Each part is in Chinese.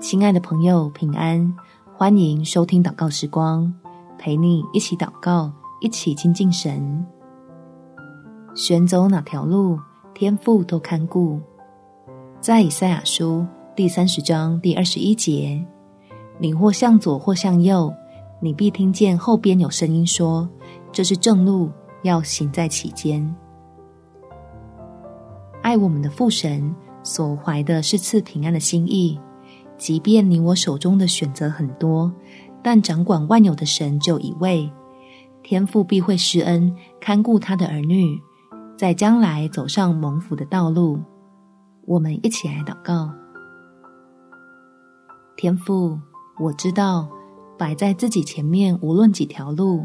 亲爱的朋友，平安！欢迎收听祷告时光，陪你一起祷告，一起亲近神。选走哪条路，天父都看顾。在以赛亚书第三十章第二十一节，你或向左，或向右，你必听见后边有声音说：“这是正路，要行在其间。”爱我们的父神所怀的是赐平安的心意。即便你我手中的选择很多，但掌管万有的神就一位，天父必会施恩看顾他的儿女，在将来走上蒙福的道路。我们一起来祷告：天父，我知道摆在自己前面无论几条路，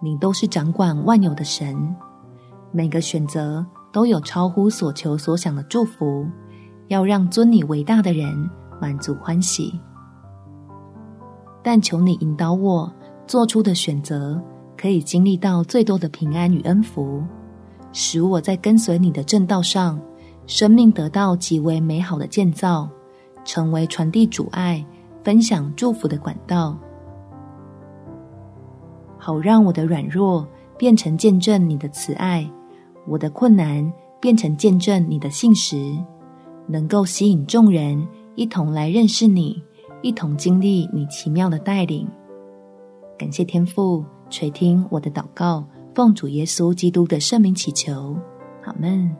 你都是掌管万有的神，每个选择都有超乎所求所想的祝福，要让尊你为大的人。满足欢喜，但求你引导我做出的选择，可以经历到最多的平安与恩福，使我在跟随你的正道上，生命得到极为美好的建造，成为传递主爱、分享祝福的管道，好让我的软弱变成见证你的慈爱，我的困难变成见证你的信实，能够吸引众人。一同来认识你，一同经历你奇妙的带领。感谢天父垂听我的祷告，奉主耶稣基督的圣名祈求，阿门。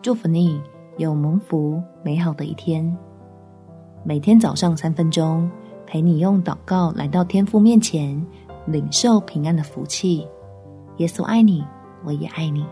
祝福你有蒙福美好的一天。每天早上三分钟，陪你用祷告来到天父面前，领受平安的福气。耶稣爱你，我也爱你。